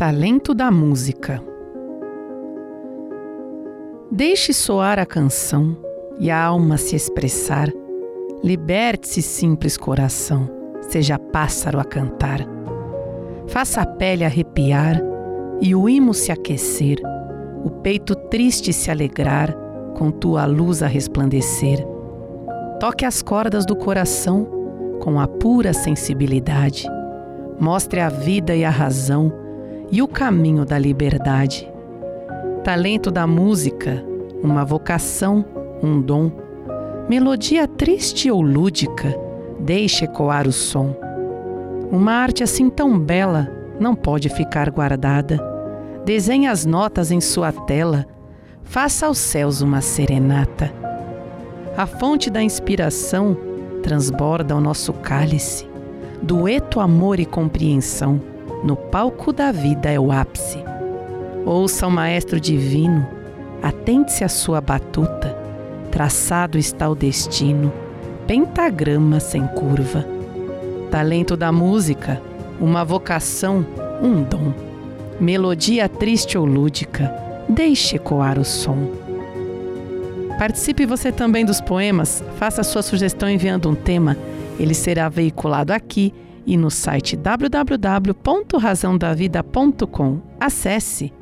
Talento da música. Deixe soar a canção e a alma se expressar. Liberte-se, simples coração, seja pássaro a cantar. Faça a pele arrepiar e o imo se aquecer, o peito triste se alegrar, com tua luz a resplandecer. Toque as cordas do coração com a pura sensibilidade. Mostre a vida e a razão e o caminho da liberdade. Talento da música, uma vocação, um dom. Melodia triste ou lúdica, deixe ecoar o som. Uma arte assim tão bela não pode ficar guardada. Desenhe as notas em sua tela, faça aos céus uma serenata. A fonte da inspiração transborda o nosso cálice, dueto amor e compreensão no palco da vida é o ápice. Ouça o Maestro Divino, atente-se à sua batuta, traçado está o destino, pentagrama sem curva. Talento da música, uma vocação, um dom. Melodia triste ou lúdica, deixe ecoar o som. Participe você também dos poemas, faça sua sugestão enviando um tema, ele será veiculado aqui e no site www.razãodavida.com. Acesse